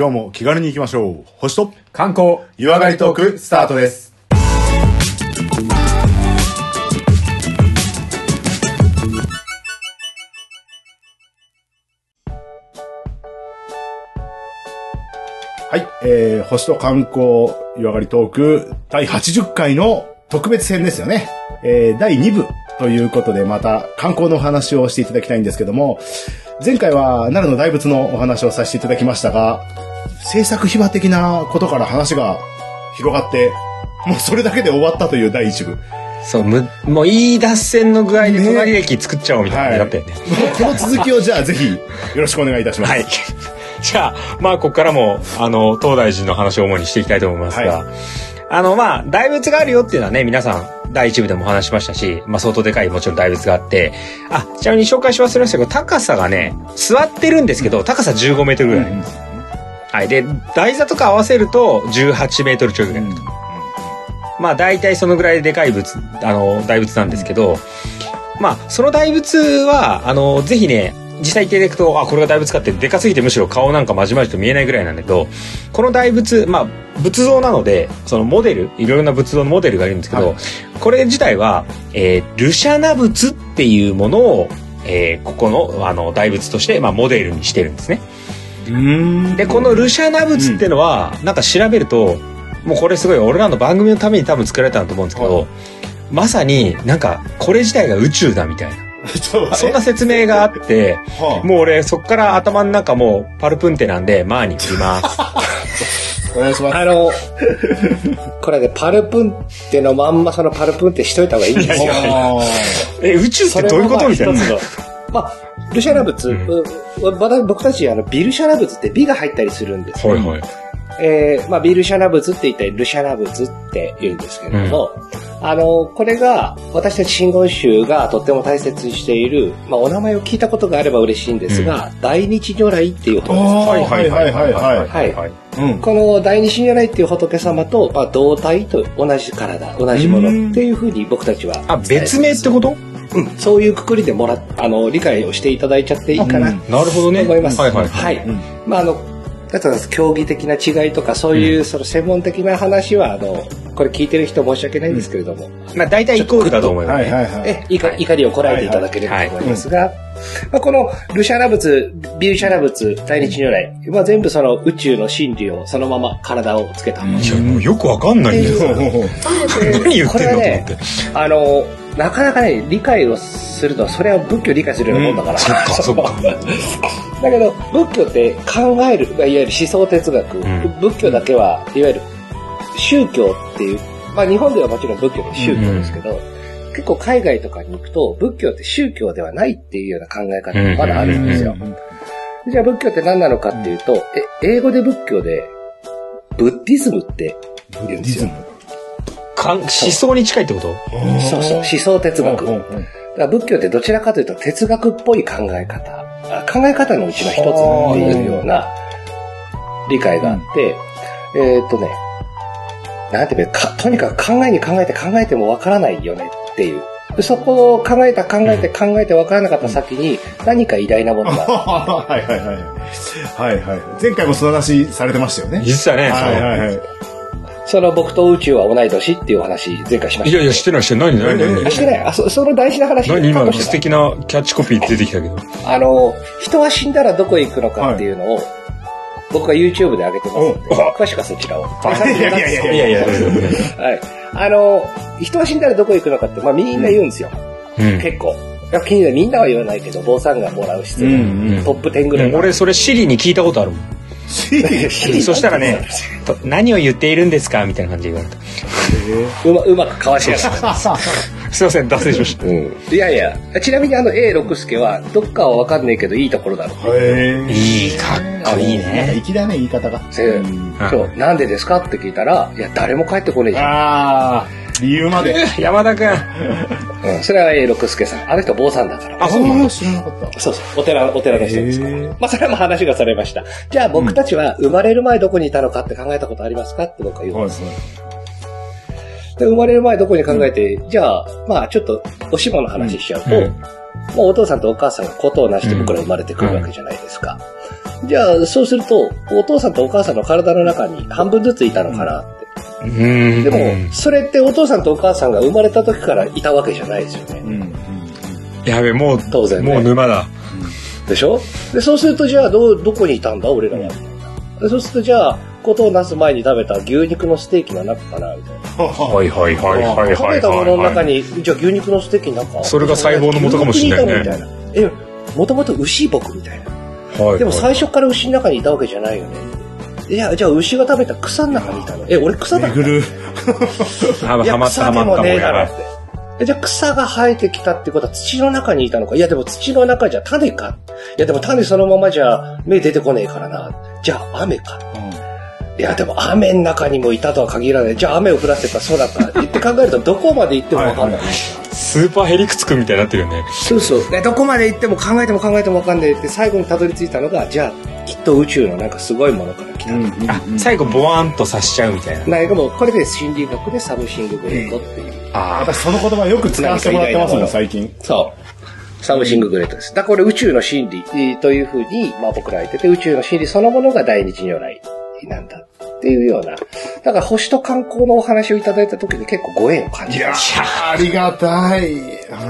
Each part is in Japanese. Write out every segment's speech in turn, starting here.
今日も気軽に行きましょう。星と観光湯上がりトークスタートです。はい、えー、星と観光湯上がりトーク第80回の特別編ですよね。えー、第2部ということでまた観光のお話をしていただきたいんですけども、前回は奈良の大仏のお話をさせていただきましたが、制作秘話的なことから話が広がって、もうそれだけで終わったという第1部。そう、む、もういい脱線の具合で隣駅作っちゃおうみたいな感じだったよね。この続きをじゃあぜひよろしくお願いいたします。はい。じゃあ、まあ、ここからも、あの、東大寺の話を主にしていきたいと思いますが、はあの、まあ、大仏があるよっていうのはね、皆さん、第一部でもお話ししましたし、まあ、相当でかいもちろん大仏があって、あ、ちなみに紹介し忘れましたけど、高さがね、座ってるんですけど、高さ15メートルぐらい。はい。で、台座とか合わせると、18メートルちょいぐらい。まあ、大体そのぐらいででかい仏、あの、大仏なんですけど、まあ、その大仏は、あの、ぜひね、実際行っていただくと、あ、これが大仏かって、でかすぎてむしろ顔なんかまじまじと見えないぐらいなんだけど、この大仏、まあ、仏像なので、そのモデル、いろいろな仏像のモデルがいるんですけど、はいこれ自体は、えールシャナ仏っていうものを、えーここの、あの、大仏として、まあ、モデルにしてるんですね。うんで、このルシャナ仏ってのは、なんか調べると、もうこれすごい俺らの番組のために多分作られたんだと思うんですけど、はいまさになんかこれ自体が宇宙だみたいな、そんな説明があって、はあもう俺そっから頭の中もうパルプンテなんで、マーに振ります。お願いします。あの、これね、パルプンってのまんまそのパルプンってしといた方がいいんですよ。あえ、宇宙ってどういうことみたいな。まあルシャナ仏、うまだ僕たちあのビルシャナ仏って美が入ったりするんですよ。はいはい。えーまあ、ビルシャナ仏って言ったり、ルシャナ仏って言うんですけれども、あの、これが、私たち真言宗がとっても大切にしている、まあ、お名前を聞いたことがあれば嬉しいんですが、大日如来っていうあ。仏です。はいはいはいはいはい。はいはい。うん。この大日如来っていう仏様と、まあ、同体と同じ体、同じものっていうふうに僕たちは。あ、別名ってこと？うん、そういうくくりでもらっあの、理解をしていただいちゃっていいかな、うんなるほどね。思います。はいはい。はい。うんまあ、あの、だから競技的な違いとか、そういう、その専門的な話は、あの、これ聞いてる人申し訳ないんですけれども、まあ大体イコールだと思いますね。はいはいはい。え、怒り怒りをこらえていただければと思いますが、まあ、このルシャナ仏、ビルシャナ仏、大日如来、まあ、全部その宇宙の真理をそのまま体をつけたもの。いや、もうよくわかんないんですよ。何言ってんのと思って。あの、なかなかね、理解をすると、それは仏教を理解するようなもんだから。そっかか。だけど、仏教って考える、いわゆる思想哲学、ん。仏教だけは、いわゆる宗教っていう、まあ日本ではもちろん仏教って宗教ですけど、結構海外とかに行くと、仏教って宗教ではないっていうような考え方がまだあるんですよ。じゃあ仏教って何なのかっていうと、え、英語で仏教で、ブッディズムって言うんですよ。かん思想に近いってこと？そうそう、思想哲学。うんうんだから仏教ってどちらかというと哲学っぽい考え方、あ考え方のうちの一つっていうような理解があって、えーっとね、なんていうか、かとにかく考えに考えて考えてもわからないよねっていう。でそこを考えた考えて考えてわからなかった先に何か偉大なものが。はいはいはい。はいはい。前回もその話されてましたよね。実はね、はいはいはい。その僕と宇宙は同い年っていうお話前回しました。いやいや、してないしてない。何何何あしてないあそその大事な話何今過去してた素敵なキャッチコピー出てきたけど。あの、人は死んだらどこへ行くのかっていうのを、僕が YouTube で上げてますので、詳しくはそちらを。いやいやいやいやいや、はい。あの、人は死んだらどこへ行くのかって、まあみんな言うんですよ。うん結構。いや気になるみんなは言わないけど、坊さんがもらう質問、うんうんトップ10ぐらいは。俺、それシリに聞いたことあるもん。そしたらね、と何を言っているんですかみたいな感じで言われた。うまうまくかわしやがった。すいません、脱線しました。うん。いやいや、ちなみにあの A 六助は、どっかはわかんないけど、いいところだろう。いいかっこいいね。粋だね、言い方が。でうんそう、なんでですかって聞いたら、いや、誰も帰ってこねえじゃん。ああ、理由まで。山田くん。うん、それは A 六助さん。あの人坊さんだから。あ、そうなんだ。知らなかった。そうそう、お寺、お寺の人ですから。まあ、それはもう話がされました。じゃあ僕たちは生まれる前どこにいたのかって考えたことありますかって僕は言うんです。で生まれる前どこに考えて、じゃあ、まあちょっとおしもの話しちゃうと、うんもうお父さんとお母さんがことをなして僕ら生まれてくるわけじゃないですか。じゃあ、そうすると、お父さんとお母さんの体の中に半分ずついたのかなって。うん。でも、それってお父さんとお母さんが生まれた時からいたわけじゃないですよね。うん。うん。やべ、もう、当然ねもう沼だ。でしょ？で、そうするとじゃあ、ど、どこにいたんだ俺らは？でそうするとじゃあ、ことをなす前に食べた牛肉のステーキの中かなみたいな。はいはいはいはいはい。食べたものの中に。に、じゃあ牛肉のステーキの中それが細胞の元かもしれないね牛肉にいたのみたいな。え、もともと牛僕みたいな。はい。でも最初から牛の中にいたわけじゃないよね。いや、じゃあ牛が食べた草の中にいたの。え、俺草だった？はま った草でもはまったもんやねえだろって。えじゃあ草が生えてきたってことは土の中にいたのか？いやでも土の中じゃ種か。いやでも種そのままじゃ芽出てこねえからな。じゃあ雨かいやでも雨の中にもいたとは限らない。じゃあ雨を降らせた空かって考えるとどこまで行ってもわかんない。スーパーヘリクツくんみたいになってるよね。そうそう。でどこまで行っても考えても考えてもわかんないって最後にたどり着いたのが、じゃあきっと宇宙のなんかすごいものから来た。うん。あ、最後ボワーンとさしちゃうみたいな。なんかもうこれで心理学でサムシンググレートっていう。あ私その言葉よく使わせてもらってますもん、最近。そう。サムシンググレートです。だからこれ宇宙の真理えーというふうに、まあ僕らは言ってて、宇宙の真理そのものが大日如来なんだっていうような。だから星と観光のお話をいただいた時に結構ご縁を感いやじましー、ありがたい。う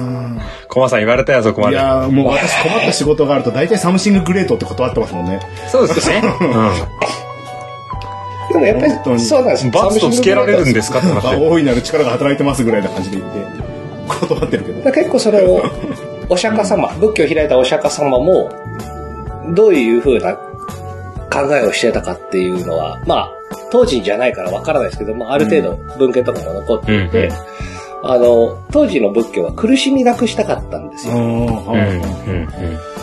んコマさん言われたよ、そこまで。いやーもう私困った仕事があると大体サムシンググレートって断ってますもんね。そうですね。た。でもやっぱりそうなんですうん。バツとつけられるんですかってなって。大いなる力が働いてますぐらいな感じで言って、断ってるけど。結構その、お釈迦様、仏教を開いたお釈迦様も、どういうふうな考えをしてたかっていうのは、まあ、当時じゃないからわからないですけど、まあ、ある程度文献とかも残っていて、うんあの、当時の仏教は苦しみなくしたかったんですよ。うん、うん、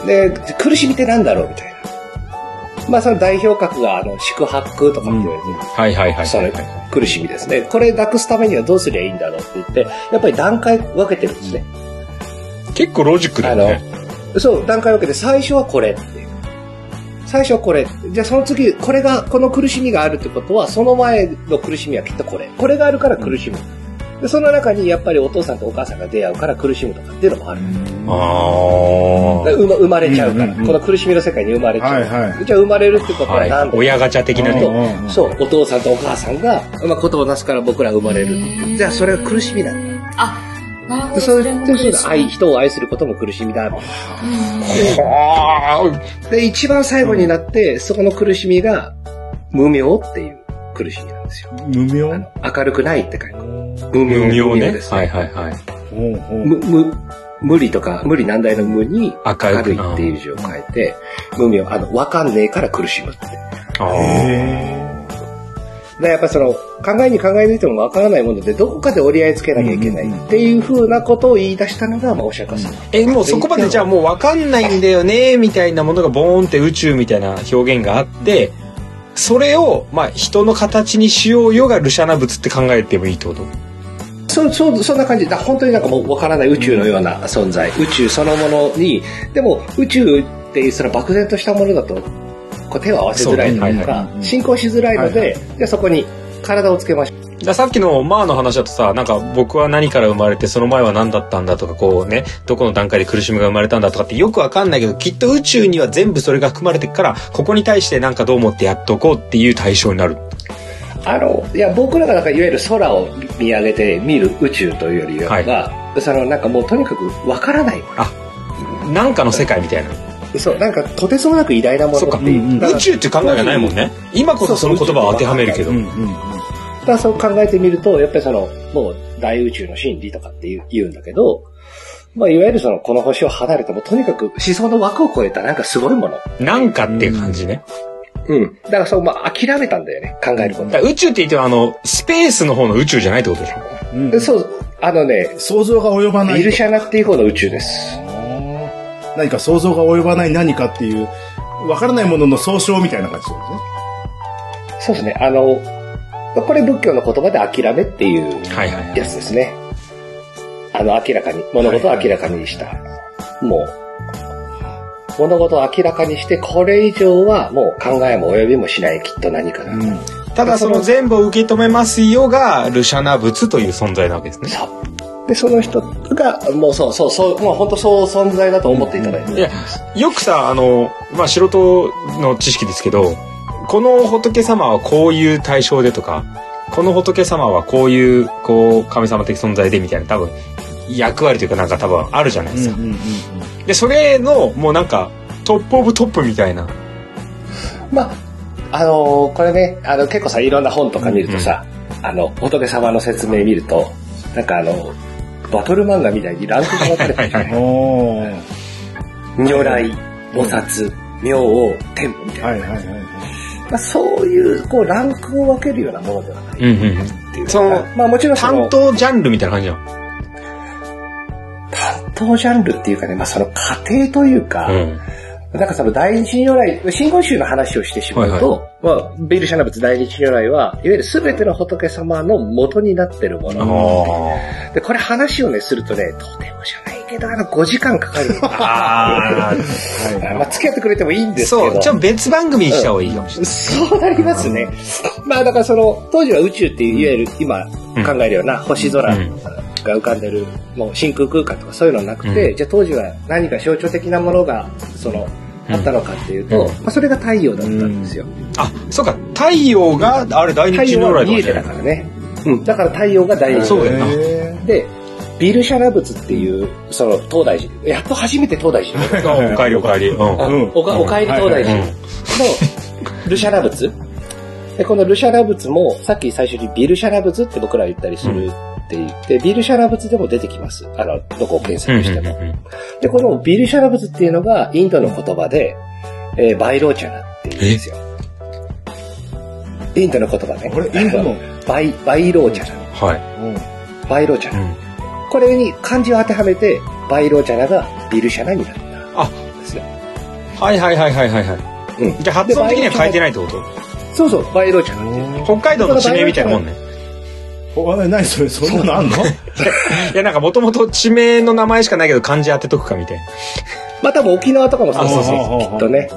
うん。で、苦しみってなんだろうみたいな。まあ、その代表格が、あの、宿泊とかって言われてる。はいはいはい。その苦しみですね。これなくすためにはどうすりゃいいんだろうって言って、やっぱり段階分けてるんですね。結構ロジックだよね。そう、段階分けて最初はこれっていう。最初はこれ。じゃあその次、これが、この苦しみがあるってことは、その前の苦しみはきっとこれ。これがあるから苦しむ。で、その中にやっぱりお父さんとお母さんが出会うから苦しむとかっていうのもある。あだから生まれちゃうから、うんうんうんこの苦しみの世界に生まれちゃう。はいはいじゃあ生まれるってことあ。は。はいなんで、親ガチャ的なとね。うんそう、お父さんとお母さんが、まあ、ことをなすから僕ら生まれる。じゃあそれは苦しみなんだ。でそうれもいうふう苦しない愛、人を愛することも苦しみだ。うんはで、一番最後になって、そこの苦しみが、無明っていう苦しみなんですよ。無名あの明るくないって書いてある。無無名ねです。はいはいはい。無理とか、無理難題の無に明るいっていう字を書いて、無明、あの、わかんねえから苦しむって。あーへで、やっぱりその、考えに考え抜いてもわからないもので、どこかで折り合いつけなきゃいけないっていうふうなことを言い出したのが、まあ、お釈迦様。え、もうそこまでじゃあもう分かんないんだよね、みたいなものがボーンって宇宙みたいな表現があって、それを、まあ、人の形にしようよがルシャナ仏って考えてもいいってこと？そう、そう、そんな感じ。だ本当になんかもうわからない宇宙のような存在。宇宙そのものに、でも宇宙っていうその漠然としたものだと、こう手を合わせづらいとそうねはいかはい、進行しづらいので、はいじゃあそこに体をつけましょう。さっきのマーの話だとさ、なんか僕は何から生まれてその前は何だったんだとかこうね、どこの段階で苦しみが生まれたんだとかってよくわかんないけど、きっと宇宙には全部それが含まれてるから、ここに対してなんかどう思ってやっておこうっていう対象になる。あの、いや、僕らがなんかいわゆる空を見上げて見る宇宙というよりは、そのなんかもうとにかくわからないもなんかの世界みたいな。の。そう、なんかとてつもなく偉大なものそっかっていう。うんうん宇宙って考えがないもんね。今こそその言葉を当てはめるけどー。うんうんだからそう考えてみると、やっぱりその、もう大宇宙の真理とかって言う言うんだけど、まあ、いわゆるその、この星を離れても、とにかく思想の枠を超えたなんかすごいもの。なんかっていう感じね。うん。だからそう、まあ、諦めたんだよね、考えること。宇宙って言ってもあの、スペースの方の宇宙じゃないってことでしょうんでそう、あのね、想像が及ばない。イルシャナっていう方の宇宙です。何か想像が及ばない何かっていう、わからないものの総称みたいな感じですね。そうですね、あの、これ仏教の言葉で諦めっていうはいはいはい。やつですね。あの、明らかに、物事を明らかにした。もう、物事を明らかにして、これ以上はもう考えも及びもしない、きっと何かが。うん。ただその全部を受け止めますよが、ルシャナ仏という存在なわけですね。で、その人が、もうそうそう、そう、もう本当そう存在だと思っていただいて。いや、よくさ、あの、まあ、素人の知識ですけど、この仏様はこういう対象でとか、この仏様はこういう、こう、神様的存在でみたいな、多分、役割というかなんか多分あるじゃないですか。うんうんうんで、それの、もうなんか、トップオブトップみたいな。まあ、あのーこれね、あの、結構さ、いろんな本とか見るとさ、あの、仏様の説明見ると、なんかあの、バトル漫画みたいにランクが分かれてる、如来、菩薩、明王、天みたいな。はいはいはい。まあ、そういう、こう、ランクを分けるようなものではないうんうんうん。っていうそのまあもちろんその担当ジャンルみたいな感じじゃん。担当ジャンルっていうかね、まあその過程というか、うん。なんかその第一如来、真言宗の話をしてしまうと、まあ、ビールシャナ仏第一如来は、いわゆる全ての仏様の元になってるもの。あで、これ話をね、するとね、とてもじゃないけど、あの、5時間かかる。あまあ、付き合ってくれてもいいんー。ですけど。そう、じゃあ別番組にした方がいいかもしれない。そうなりますね。まあだからその、当時は宇宙っていわゆる今考えるような星空が浮かんでる、もう真空空間とかそういうのなくて、うんじゃあ当時は何か象徴的なものが、その、あったのかっていうと、うんまあそれが太陽だったんですよ。あ、そうか、太陽が、あれ、大太日如来と陽は見えてたからね。うん。だから太陽が大うだよなへで、ビルシャナ仏っていう、その、東大寺、やっと初めて東大寺お帰りお帰り。うん。うんおかおかえり東大寺うんのルシャナ仏で、このルシャナ仏も、さっき最初にビルシャナ仏って僕ら言ったりするって言って、ビルシャナ仏でも出てきます。あの、どこを検索しても。で、このビルシャナ仏っていうのが、インドの言葉で、えーバイローチャナって言うんですよ。インドの言葉ね。これインドの？バイ、バイローチャナ。はい。うんバイローチャナ。うん。これに漢字を当てはめて、バイローチャナがビルシャナになったあんですよ。はいはいはいはいはいはい。うん。じゃあ発音的には変えてないってこと？そうそう、バイローチャナ。北海道の地名みたいなもんね。おあ何それ、そんなのあんの？いや、なんかもともと地名の名前しかないけど漢字当てとくかみたいな。まあ多分沖縄とかもそうですきっとね。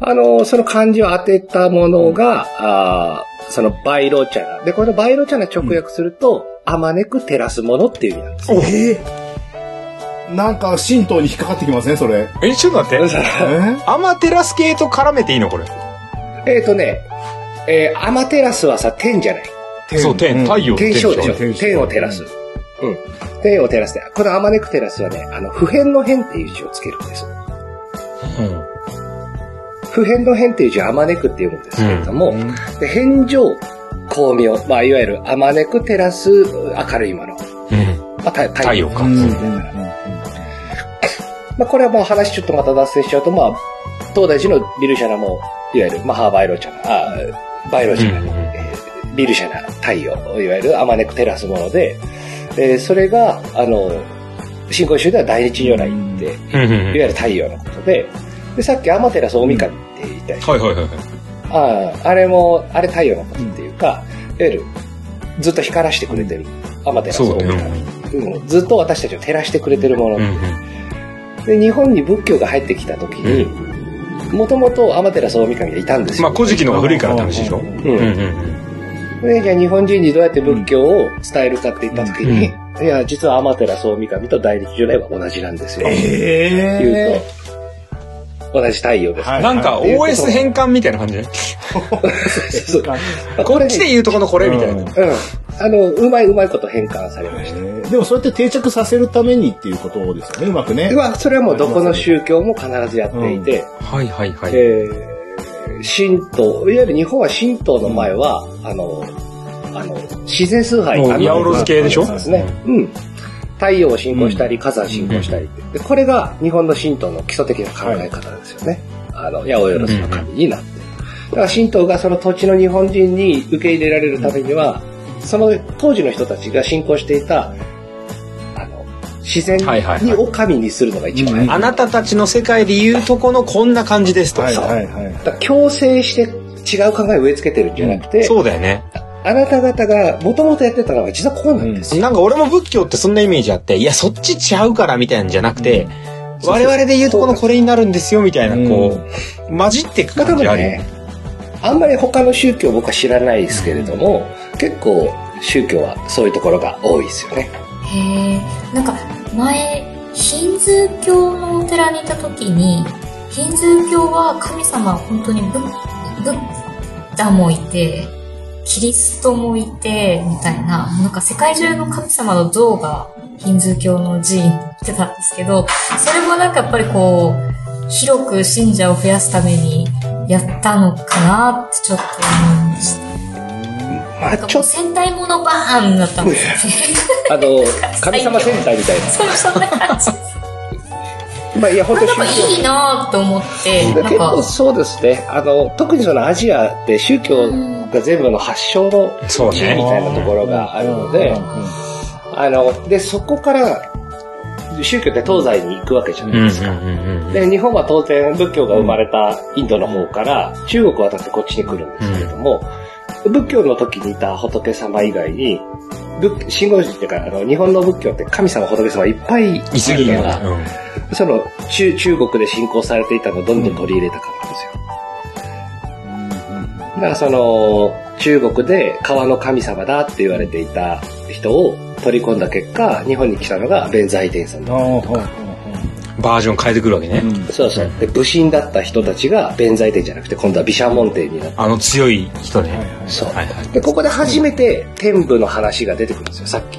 あの、その漢字を当てたものが、あーそのバイロチャナ。で、このバイロチャナ直訳すると、あまねく照らすものっていう意味なんです。ええなんか、神道に引っかかってきますね、それ。え、ちょっと待って。え？アマテラス系と絡めていいのこれ？えっとね、えーアマテラスはさ、天じゃない。そう、天、太陽の天正でしょ？天正天を照らす。うん。天を照らすで。このあまねく照らすはね、あの、普遍の変っていう字をつけるんです。うん。普遍の変っていう字はあまねくって読むんですけれども、うん。上、光明、まあ、いわゆるあまねく照らす明るいもの。うん。まあ、太太陽か。まあ、これはもう話ちょっとまた脱線しちゃうと、まあ、東大寺のビルシャナも、いわゆるマハーバイロチャナ、あバイロチャナ、うんビルシャナ、太陽、いわゆるあまねく照らすもので、えーそれが、あの、新興宗では大日如来って、いわゆる太陽のことで、で、さっきアマテラス大神って言ったでしょはいはいはいはい。ああ、あれも、あれ太陽のことっていうか、いわゆる、ずっと光らしてくれてる。アマテラスそうだ大神。ね。うん、ずっと私たちを照らしてくれてるもの。うんうん。で、日本に仏教が入ってきた時に、もともとアマテラス大神がいたんですよ。まあ、古事記の方が古いからって話でしょ？うんう。うんんうんで、じゃあ日本人にどうやって仏教を伝えるかって言った時に、いや、実はアマテラス大神と大日如来は同じなんですよ。え言うえと、同じ太陽です。はいなんか OS 変換みたいな感じね。こっちで言うとこのこれみたいな。うんうん。あの、うまいうまいこと変換されました。えーでもそうやって定着させるためにっていうことですよね、うまくね。まあ、それはもうどこの宗教も必ずやっていて、はいはいはい。えー神道、いわゆる日本は神道の前は、あの、あの、自然崇拝。八百万系でしょ？そうですね。うん。太陽を信仰したり、火山信仰したりって。でこれが日本の神道の基礎的な考え方ですよね。あの、八百万の神になってる。だから神道がその土地の日本人に受け入れられるためには、その当時の人たちが信仰していた、あの、自然はいはいはいにを神にするのが一番うんあなたたちの世界で言うとこのこんな感じですと。はいはいはい。だから強制して違う考えを植え付けてるんじゃなくて、そうだよね。あなた方がもともとやってたのが実はこうなんですよ。なんか俺も仏教ってそんなイメージあって、いや、そっちちゃうからみたいなんじゃなくて、我々で言うとこのこれになるんですよみたいな、こう、混じっていく感じあるよねね。、あんまり他の宗教僕は知らないですけれども、結構宗教はそういうところが多いですよね。へえ。なんか、前、ヒンズー教のお寺にいた時に、ヒンズー教は神様は本当にブッ、ブッダもいて、キリストもいて、みたいな、なんか世界中の神様の像がヒンズー教の寺院に行ってたんですけど、それもなんかやっぱりこう、広く信者を増やすためにやったのかなってちょっと思いました。まあ、ちょっ戦隊ものバーンだったんですよね。と、あの、神様戦隊みたいそう、そんな感じ。な。まあ、いや、本当なんかいいなと思って、結構か、そうですね。あの、特にそのアジアって宗教が全部の発祥の地みね。たいなところがあるので、あの、で、そこから、宗教って東西に行くわけじゃうなんいですか。うんうんで、日本は当然仏教が生まれたインドの方から中国を渡ってこっちに来るんですけれども、仏教の時にいた仏様以外に、仏真言寺っていうか、あの、日本の仏教って神様仏様いっぱいいいすぎるから、ね。その中、中国で信仰されていたのをどんどん取り入れたからなんですよ。だからその、中国で川の神様だって言われていた人を取り込んだ結果、日本に来たのが弁財天さんだったりとか。うんバージョン変えてくるわけね。そうそう。で、武神だった人たちが弁財天じゃなくて、今度は毘沙門天になって。あの強い人ね。そう。はいはい。で、ここで初めて天部の話が出てくるんですよ、さっき。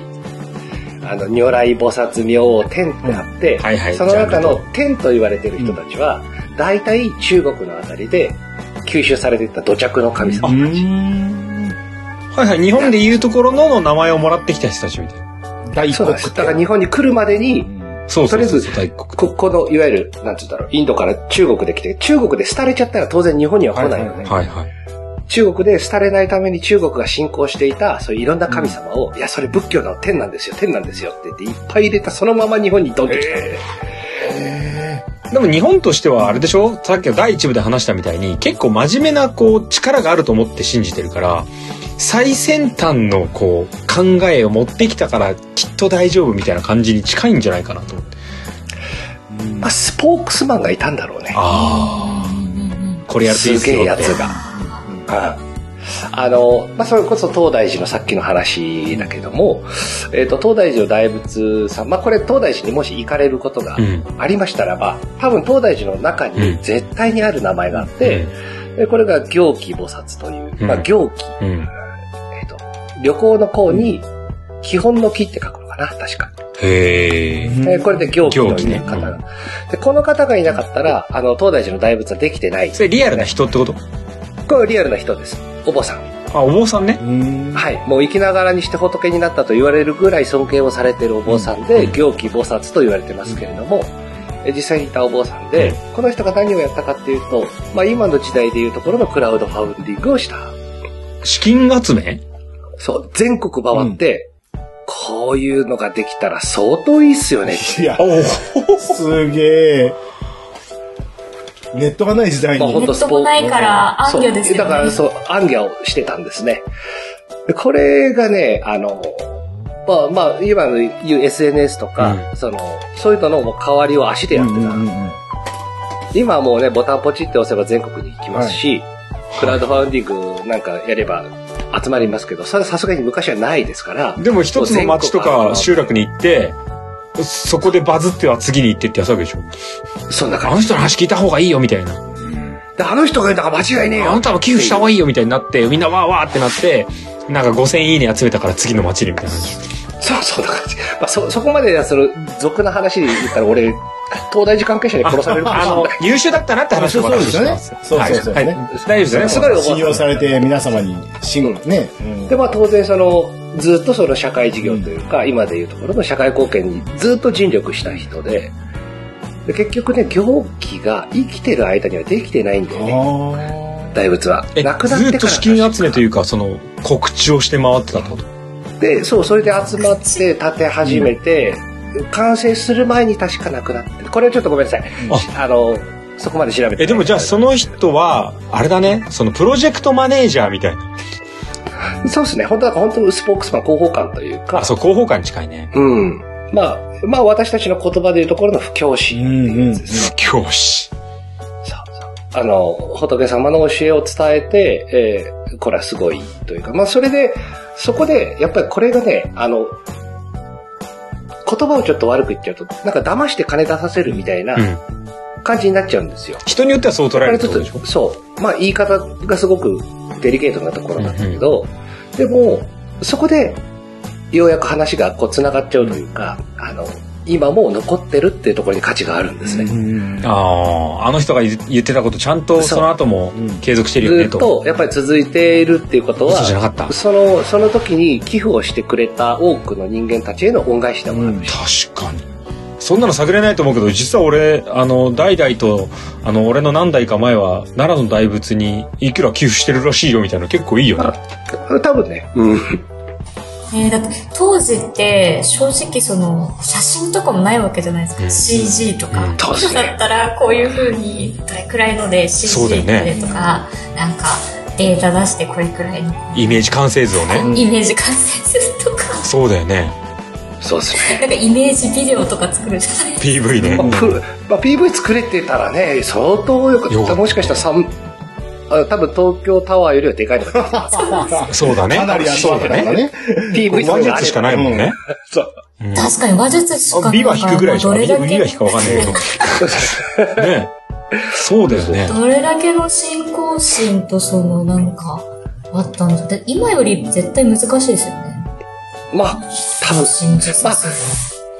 あの、如来菩薩明王天ってあって、はいはいその中の天と言われてる人たちは、大体中国のあたりで吸収されていった土着の神様たち。はいはい。日本でいうところのの名前をもらってきた人たちみたいな。大国そうなんです。だから日本に来るまでに、そうとりあえず。ここの、いわゆる、なんつうんだろう、インドから中国で来て、中国で廃れちゃったら当然日本には来ないよね。はいはい。中国で廃れないために中国が信仰していた、そういういろんな神様を、いや、それ仏教の天なんですよ、天なんですよって言って、いっぱい入れた、そのまま日本にドンと来たんで。でも日本としてはあれでしょ？さっきの第一部で話したみたいに結構真面目なこう力があると思って信じてるから最先端のこう考えを持ってきたからきっと大丈夫みたいな感じに近いんじゃないかなと思って。まあ、スポークスマンがいたんだろうね。ああ。これやるといいですすよってげえやつが。うんあの、まあ、それこそ東大寺のさっきの話だけども、えっ、と、東大寺の大仏さん、まあ、これ東大寺にもし行かれることがうん。ありましたらば、多分東大寺の中に絶対にある名前があって、でこれが行基菩薩という、まあ、うん行基、うん。えっ、と、旅行の項に、基本の木って書くのかな、確か。へえ。えーこれで行基と行基ねいう方が、で、この方がいなかったら、あの、東大寺の大仏はできてない。それリアルな人ってこと？これはリアルな人です。お坊さん。あ、お坊さんね。はい。もう生きながらにして仏になったと言われるぐらい尊敬をされているお坊さんで、うん行基菩薩と言われてますけれども、え実際にいたお坊さんで、うんこの人が何をやったかっていうと、まあ今の時代でいうところのクラウドファウンディングをした。資金集め？そう、全国回って、こういうのができたら相当いいっすよね。いや、おすげえ。ネットがない時代まあに。ネットもないから、暗魚ですよね。そうだからそう、暗魚をしてたんですね。でこれがね、あの、まあまあ、今の言う SNS とか、うその、そういうのの代わりを足でやってた。うんうんうん今はもうね、ボタンポチって押せば全国に行きますし、クラウドファウンディングなんかやれば集まりますけど、それはさすがに昔はないですから、でも一つの町とか集落に行って、そこでバズっては次に行ってってやつわけでしょ。あそんな感じ。の人の話聞いた方がいいよみたいな。であの人が言うんだから間違いねえよ。あんたも寄付した方がいいよみたいになって、みんなわーわーってなって、なんか5000いいね集めたから次の町にみたいな感じ。そう、そんな感じ。まあ、そ、そこまで、その、俗な話で言ったら、俺、東大寺関係者に殺されるかもしあのれない。、優秀だったなって話とかそうですよねそうそうそうはいねはい大丈夫ですよね。すごい信用されて皆様に信ね。で、まあ当然その、ずっとその社会事業というか、今でいうところの社会貢献にずっと尽力した人で、で結局ね、行基が生きてる間にはできてないんだよね、あ大仏は。え、亡くなってから。ずっと資金集めというか、その、告知をして回ってたってこと？で、そう、それで集まって建て始めて、完成する前に確か亡くなってるこれはちょっとごめんなさい。あの、そこまで調べて。え、でもじゃあその人は、あれだね、そのプロジェクトマネージャーみたいな。そうですね。本当は本当にスポークスマン広報官というかあ、、そう、広報官に近いね。うん。まあ、まあ私たちの言葉でいうところの布教師っていうやつですね。教師。そうそうあの、仏様の教えを伝えて、えーこれはすごいというか、まあそれで、そこで、やっぱりこれがね、あの、言葉をちょっと悪く言っちゃうと、なんか騙して金出させるみたいなうん。感じになっちゃうんですよ。人によってはそう捉えるってことでしょ？とそう。まあ言い方がすごくデリケートなところなんだけど、でも、そこで、ようやく話がこう繋がっちゃうというか、あの、今も残ってるっていうところに価値があるんですね。うんああ、あの人が言言ってたことちゃんとその後もうん継続してるよずねと。っとやっぱり続いているっていうことは嘘じゃなかった、その、その時に寄付をしてくれた多くの人間たちへの恩返しでもある。確かに。そんなの探れないと思うけど、実は俺、あの、代々と、あの、俺の何代か前は、奈良の大仏にいくら寄付してるらしいよみたいなの結構いいよね。多分ね。うん。えー、だって当時って正直その写真とかもないわけじゃないですか、うん CG とか、うん当時ね今だったらこういう風にどれくらいので CG でとか、なんかデータ出してこれくらいのイメージ完成図をね。イメージ完成するとかそうだよね。そうですね。なんかイメージビデオとか作るじゃないです PV ね。まあ、プまあ、PV 作れてたらね、相当よかった。よかったもしかしたら三あ多分東京タワーよりはでかいのかな。そうだね。かなり集まってたからね。PV 話術しかないもんね。そう。うんか確かに話術しかないあ美は引くぐらいでしょ。美どれだけは引くかわかんないけど。ねそうだよね。どれだけの信仰心とそのなんかあったんだって今より絶対難しいですよねまあ、多分、信じさせる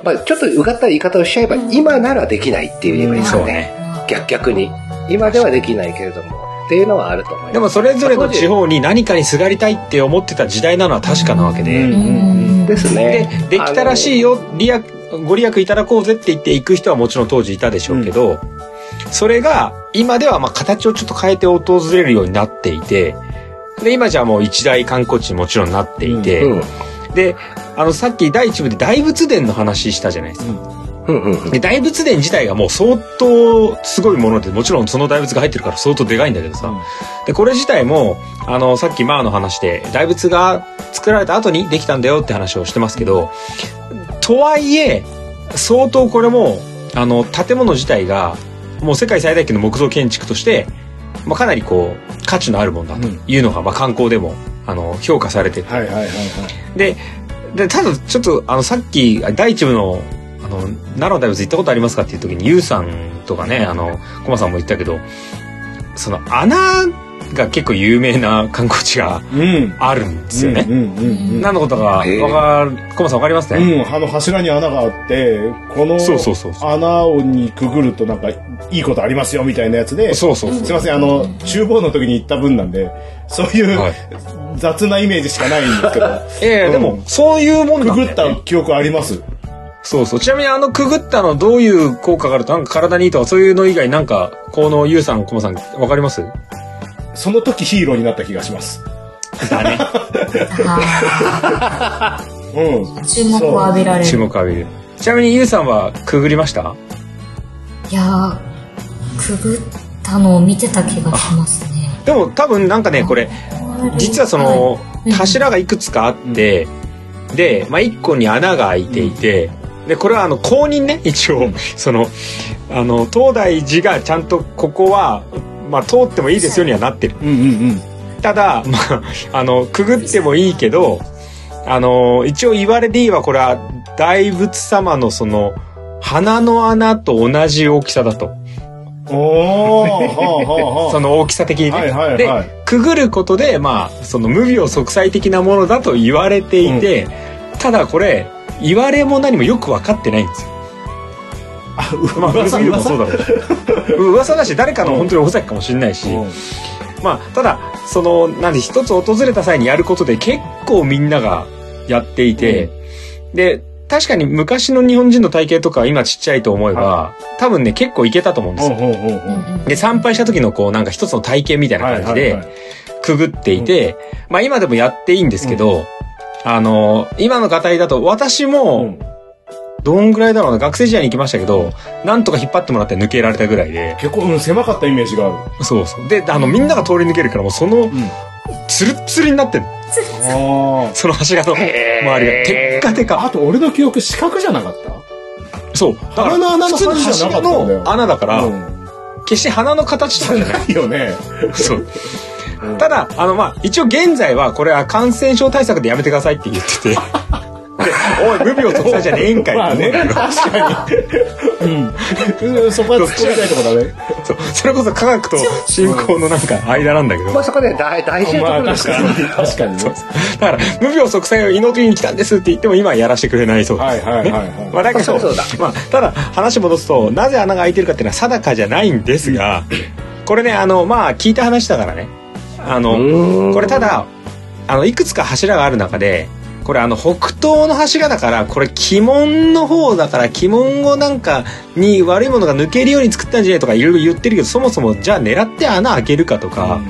まあ、ちょっとうがった言い方をしちゃえば、今ならできないって言えばいいですよね。ね。逆逆に。今ではできないけれども、っていうのはあると思います。でもそれぞれの地方に何かにすがりたいって思ってた時代なのは確かなわけで。うんうんですでね。、できたらしいよ、利益、ご利益いただこうぜって言って行く人はもちろん当時いたでしょうけど、それが今ではまあ形をちょっと変えて訪れるようになっていて、で、今じゃもう一大観光地にもちろんなっていて、うん。で、あのさっき第一部で大仏殿の話したじゃないですか。うんうんうん。で、大仏殿自体がもう相当すごいもので、もちろんその大仏が入ってるから相当でかいんだけどさ、で、これ自体も、あの、さっきマーの話で、大仏が作られた後にできたんだよって話をしてますけど、とはいえ、相当これも、あの、建物自体が、もう世界最大級の木造建築として、まあ、かなりこう、価値のあるものだというのが、まあ、観光でも、あの、評価されてて。はいはいはいはい。で、で、ただちょっと、あの、さっき、第一部の、あの、奈良の大仏行ったことありますかっていう時に、ゆうさんとかね、あの、コマさんも言ったけど、その穴が結構有名な観光地がうん。あるんですよね。何のことかわかる、コマさんわかりますうね、ん。あの柱に穴があって、この穴にくぐるとなんかいいことありますよみたいなやつで、そうそうそう。すいません、あの、厨房の時に行った分なんで、そういうはい雑なイメージしかないんですけど、ええでも、そういうもんくぐった記憶あります。そうそう。ちなみにあのくぐったのどういう効果があると、なんか体にいいとかそういうの以外なんか、このゆうさん、コマさん、わかります？その時ヒーローになった気がします。だね。あ うん。ー注目を浴びられ注る。目浴びる。ちなみにゆうさんはくぐりました？いやー、くぐったのを見てた気がしますね。でも多分なんかね、これ、実はそのい柱がいくつかあって、で、まあ、一個に穴が開いていて、でこれはあの公認ね一応そのあの東大寺がちゃんとここは、まあ、通ってもいいですよにはなってるうんうんただ、まあ、あのくぐってもいいけどあの一応言われでいいはこれは大仏様のその鼻の穴と同じ大きさだとうん。おその大きさ的にね。はいはいはいでくぐることでまあその無病息災的なものだと言われていて、ただこれ言われも何もよく分かってないんですよ。あ。まあ古すぎるもそうだろう。噂だし誰かの本当にお崎かもしれないし、うん。まあただそのなんで一つ訪れた際にやることで結構みんながやっていて、で確かに昔の日本人の体型とか今ちっちゃいと思えば、多分ね結構いけたと思うんですよ。で参拝した時のこうなんか一つの体験みたいな感じで、くぐっていて、まあ今でもやっていいんですけど、あの、今の方だと私うもん、どんぐらいだろうな、学生時代に行きましたけど、なんとか引っ張ってもらって抜けられたぐらいで、結構、うん、狭かったイメージがある。そうそう。で、あの、みんなが通り抜けるからもうその、ツルッツルになってる。あその柱の周りが。テッカテあ。カ。あと、俺の記憶、四角じゃなかった？そう。だから、鼻の穴の普通のの穴だから、うん。決して鼻の形とかじゃない。ないよね。そう。ただ、あの、まあ、一応現在はこれは感染症対策でやめてくださいって言ってて。で、おい、無病息災じゃねえんかい。まあね、確かに。うん。そこは突っ込みたいところだね。そうそれこそ科学と信仰のなんか間なんだけど。まあそこで大大事なところですから。に、確かにね。だから、無病息災を祈りに来たんですって言っても今はやらせてくれないそうです。はいはいはいはい。まあだけど、そうそうだまあ、ただ話戻すと、なぜ穴が開いてるかっていうのは定かじゃないんですが、これね、あの、まあ聞いた話だからね。あの、これただ、あの、いくつか柱がある中で、これあの、北東の柱だから、これ鬼門の方だから、鬼門をなんか、に悪いものが抜けるように作ったんじゃないとかいろいろ言ってるけど、そもそもじゃあ狙って穴開けるかとか、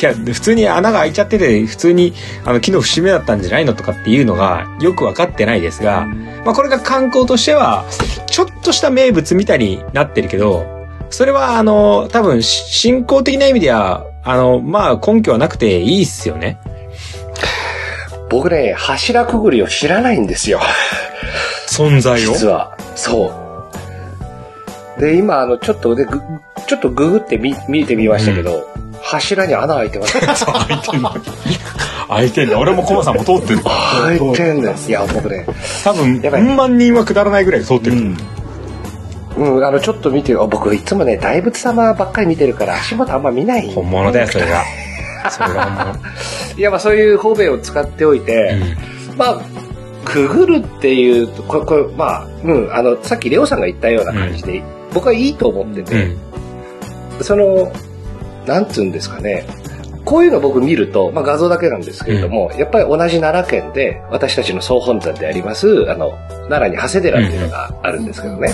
いや、普通に穴が開いちゃってて、普通に、あの、木の節目だったんじゃないのとかっていうのが、よくわかってないですが、まあこれが観光としては、ちょっとした名物みたいになってるけど、それはあの、多分、し信仰的な意味では、あの、まあ根拠はなくていいっすよね。僕ね、柱くぐりを知らないんですよ。存在を？実は。そう。で、今、あの、ちょっとで、ぐちょっとググってみ、見てみましたけど、柱に穴開いてます。開いてんの。開いてんだ。俺もコマさんも通ってる。開いてんです。いや、僕ね、多分、やばい4万人はくだらないぐらい通ってる。うん。うん、あの、ちょっと見てる。あ僕、いつもね、大仏様ばっかり見てるから、足元あんま見ない。本物だよ、それが。それが本物。いや、まあ、そういう方便を使っておいて、まあ、くぐるっていうと、これ、これ、まあ、うん、あの、さっきレオさんが言ったような感じで、僕はいいと思ってうん。うて、ん。その、なんつうんですかね、こういうの僕見ると、まあ画像だけなんですけれども、やっぱり同じ奈良県で、私たちの総本山であります、あの、奈良に長谷寺っていうのがあるんですけどね。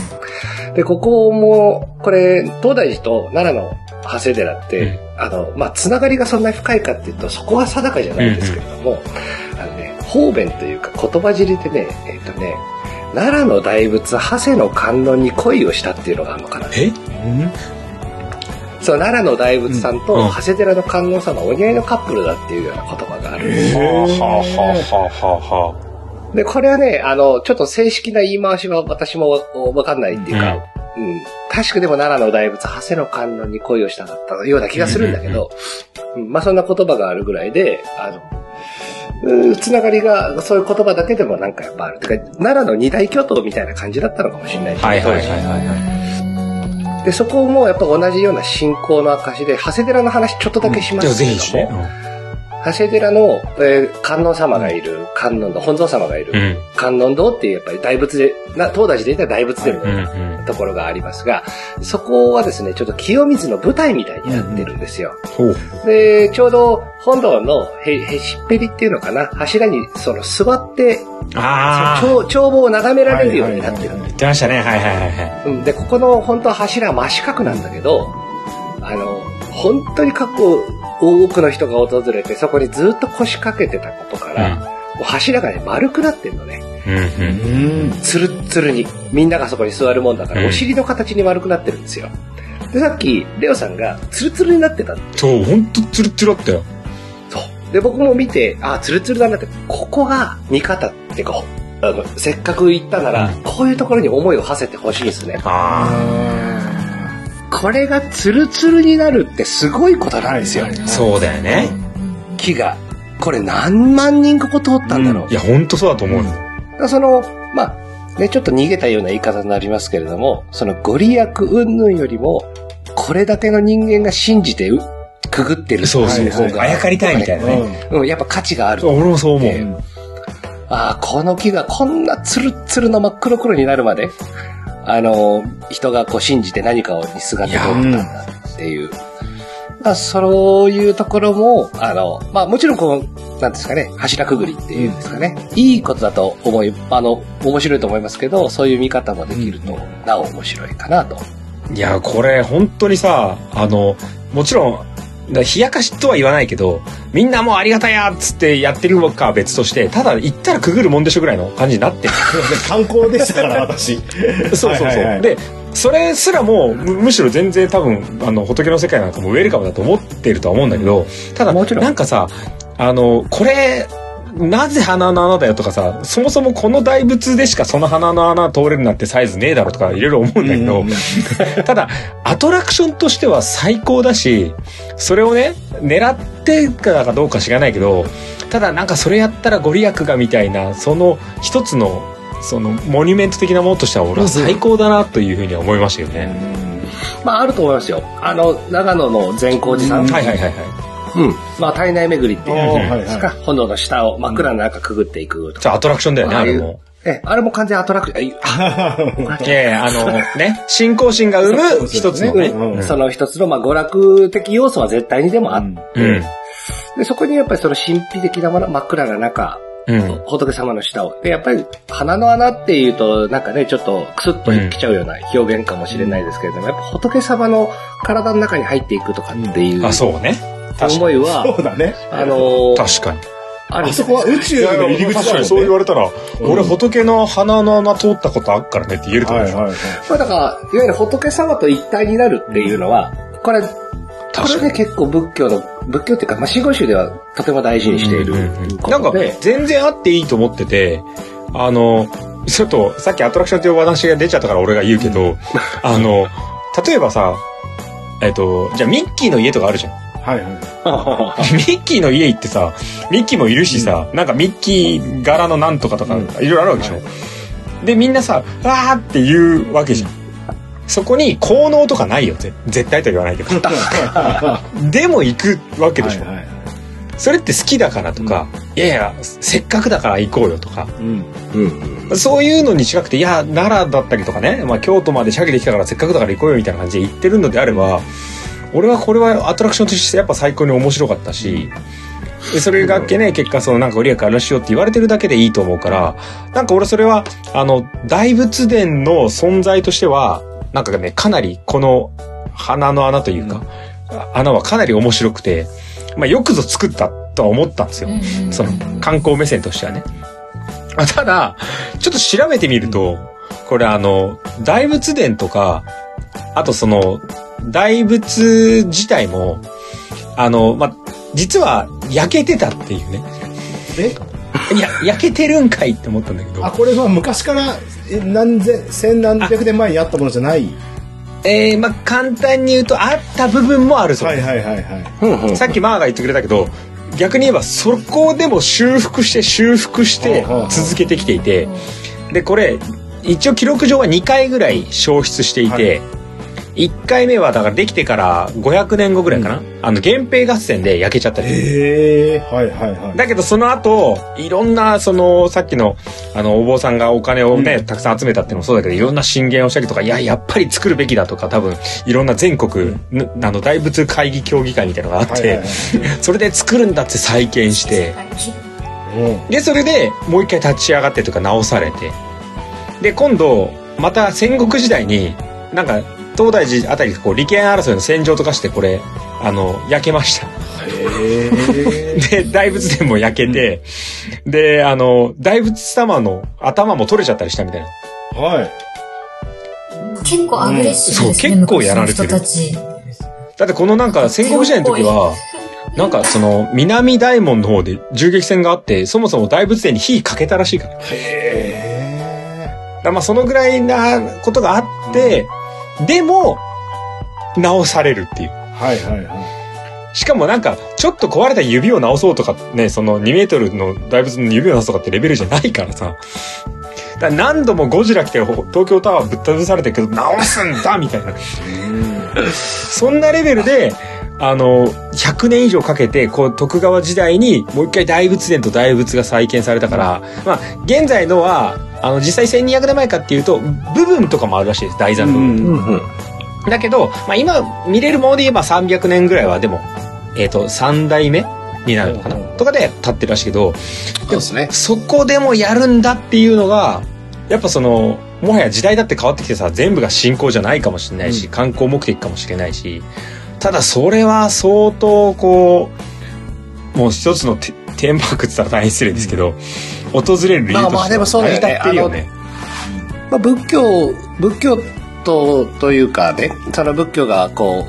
で、ここも、これ、東大寺と奈良の長谷寺って、うん。あの、まあ、つながりがそんなに深いかっていうと、そこは定かじゃないんですけれども、あのね、方便というか言葉尻でね、えっ、とね、奈良の大仏、長谷の観音に恋をしたっていうのがあるのかな。え？そう、奈良の大仏さんとうん。長谷寺の観音さんのお似合いのカップルだっていうような言葉があるんです。よ。で、これはね、あの、ちょっと正式な言い回しは私もわかんないっていうか、うん。確かでも奈良の大仏、長谷の観音に恋をしたかったような気がするんだけど、うんまあそんな言葉があるぐらいで、あの、うんつながりが、そういう言葉だけでもなんかやっぱある。てか、奈良の二大巨頭みたいな感じだったのかもしれないし、はいはいはいはいはい。で、そこもやっぱ同じような信仰の証で、長谷寺の話ちょっとだけしますけれども、ぜひして。長谷寺の、えー観音様がいる、観音堂、本尊様がいる、うん。観音堂っていうやっぱり大仏で、な東大寺で言ったら大仏殿うん。のうん。ところがありますが、そこはですね、ちょっと清水の舞台みたいになってるんですよ。ほう。で、ちょうど本堂のへ、へしっぺりっていうのかな、柱にその座って、ああ。眺眺望を眺められるようになってる言ってましたね。はいはいはいで、ここの本当は柱は真四角なんだけど、あの、本当に過去多くの人が訪れて、そこにずっと腰掛けてたことから、もう柱がね、丸くなってんのね。うんうん。うん。つるっつるに。みんながそこに座るもんだから、うんお尻の形に丸くなってるんですよ。で、さっき、レオさんがツルツルになってた。そう、ほんとツルツルだったよ。そう。で、僕も見て、あ、ツルツルだなって、ここが見方っていうか、あの、せっかく行ったなら、うんこういうところに思いを馳せてほしいですね。あこれがツルツルになるってすごいことなんですよ。あ。そうだよね。木が。これ何万人ここ通ったんだろう。いや、ほんとそうだと思うその、まあ、ね、ちょっと逃げたような言い方になりますけれども、そのご利益云々よりも、これだけの人間が信じてうくぐってるそうそうそう。方があやかりたいみたいなね。うん、やっぱ価値がある。俺もそう思えう。ああ、この木がこんなツルッツルの真っ黒黒になるまで、あの、人がこう信じて何かをにすがって通ったんだっていう。まあ、そういうところも、あの、まあもちろんこの、なんですかね、柱くぐりっていうんですかね、いいことだと思い、あの、面白いと思いますけど、そういう見方もできると、なお面白いかなと。いや、これ本当にさ、あの、もちろん、だ冷やかしとは言わないけど、みんなもうありがたやっつってやってるかは別として、ただ行ったらくぐるもんでしょぐらいの感じになってる。観光でしたから、私。そうそうそう。はいはいはいで、それすらもむむしろ全然多分あの仏の世界なんかもウェルカムだと思ってるとは思うんだけど、ただなんかさあのこれなぜ鼻の穴だよとかさそもそもこの大仏でしかその鼻の穴通れるなんてサイズねえだろとかいろいろ思うんだけど、うん ただアトラクションとしては最高だしそれをね狙ってかどうか知らないけどただなんかそれやったらご利益がみたいなその一つのそのモニュメント的なものとしては俺は最高だなというふうには思いましたよね。まあ、あると思いますよ。あの、長野の善光寺さん。はいはいはいはい。うん。まあ、体内巡りっていうですか？炎の下を真っ暗な中くぐっていくとか。じゃあアトラクションだよね、あれも。え、あれも完全アトラクション。あいやいや、あの、ね、信仰心が生む一つのね。うんうんその一つの、まあ、娯楽的要素は絶対にでもあって、うん。で、そこにやっぱりその神秘的なもの、真っ暗な中、うん。仏様の下を。で、やっぱり鼻の穴っていうと、なんかね、ちょっとクスッときちゃうような表現かもしれないですけれども、やっぱ仏様の体の中に入っていくとかっていうあ、そうね。確かに。思いは、そうだね。あのー、確かに。あそこは宇宙の入り口だもんね。そう言われたら、うん俺仏の鼻の穴通ったことあっからねって言えると思うでしょ。はいはいはい。まあだから、いわゆる仏様と一体になるっていうのは、これ、これね結構仏教の、仏教っていうか、まあ、真言宗ではとても大事にしているこなんか全然あっていいと思ってて、あの、ちょっとさっきアトラクションというお話が出ちゃったから俺が言うけど、あの、例えばさ、えっと、じゃあミッキーの家とかあるじゃん。はいはい。ミッキーの家行ってさ、ミッキーもいるしさ、なんかミッキー柄のなんとかとか、うんいろいろあるわけでしょ。で、みんなさ、わーって言うわけじゃん。そこに効能とかないよ、ぜ絶対とは言わないけど。でも行くわけでしょ。はいはいそれって好きだからとか、いやいや、せっかくだから行こうよとか、うん。うんそういうのに近くて、いや、奈良だったりとかね、まあ京都までシャケできたからせっかくだから行こうよみたいな感じで行ってるのであれば、俺はこれはアトラクションとしてやっぱ最高に面白かったし、でそれがっけね、結果そのなんかご利益あるらしいよって言われてるだけでいいと思うから、なんか俺それは、あの、大仏殿の存在としては、なんかね、かなりこの鼻の穴というか、穴はかなり面白くて、まあよくぞ作ったとは思ったんですよ。その観光目線としてはね。あただ、ちょっと調べてみると、これあの、大仏殿とか、あとその、大仏自体も、あの、ま、実は焼けてたっていうね。え？いや、焼けてるんかいって思ったんだけどあ、。これは昔からえ何千、千何百年前にあったものじゃない？えー、ま、簡単に言うと、あった部分もあるそうはいはいはいはい。うんうんさっきマーが言ってくれたけど、逆に言えばそこでも修復して修復してはあはあ続けてきていて、で、これ、一応記録上は2回ぐらい消失していて、1回目はだからできてから500年後ぐらいかな、あの、源平合戦で焼けちゃったりへえ、はいはいはい。だけどその後、いろんな、その、さっきの、あの、お坊さんがお金をね、たくさん集めたっていうのもそうだけど、いろんな進言をしたりとか、いや、やっぱり作るべきだとか、多分、いろんな全国、ぬあの、大仏会議協議会みたいなのがあって、はいはいはい。それで作るんだって再建して、うん。で、それでもう一回立ち上がってとか直されて、で、今度、また戦国時代に、なんか、東大寺あたりがこう、利権争いの戦場とかして、これ、あの、焼けました。で、大仏殿も焼けて、で、あの、大仏様の頭も取れちゃったりしたみたいな。はい。結構アグレッシブですね、うんそう結構やられてる昔の人たち。だってこのなんか戦国時代の時は、なんかその南大門の方で銃撃戦があって、そもそも大仏殿に火かけたらしいから。へらまあそのぐらいなことがあって、でも、直されるっていう。え。はいはいはい。しかもなんか、ちょっと壊れた指を直そうとかね、その2メートルの大仏の指を直すとかってレベルじゃないからさ。だ何度もゴジラ来て東京タワーぶっ潰されてるけど、直すんだみたいな。そんなレベルで、あの、100年以上かけて、こう、徳川時代に、もう一回大仏殿と大仏が再建されたから、まあ、現在のは、あの、実際1200年前かっていうと、部分とかもあるらしいです、大山の部分。うんうんうんだけど、まあ、今見れるもので言えば300年ぐらいはでも、えっ、と、3代目になるのかな、うんとかで立ってるらしいけど、そうですね。そこでもやるんだっていうのが、やっぱその、もはや時代だって変わってきてさ、全部が信仰じゃないかもしれないし、観光目的かもしれないし、ただそれは相当こう、もう一つのテテーマパークって言ったら大変失礼ですけど、訪れる理由としてまあまあでもそうだよね。まあ、仏教、仏教と、というかね、その仏教がこ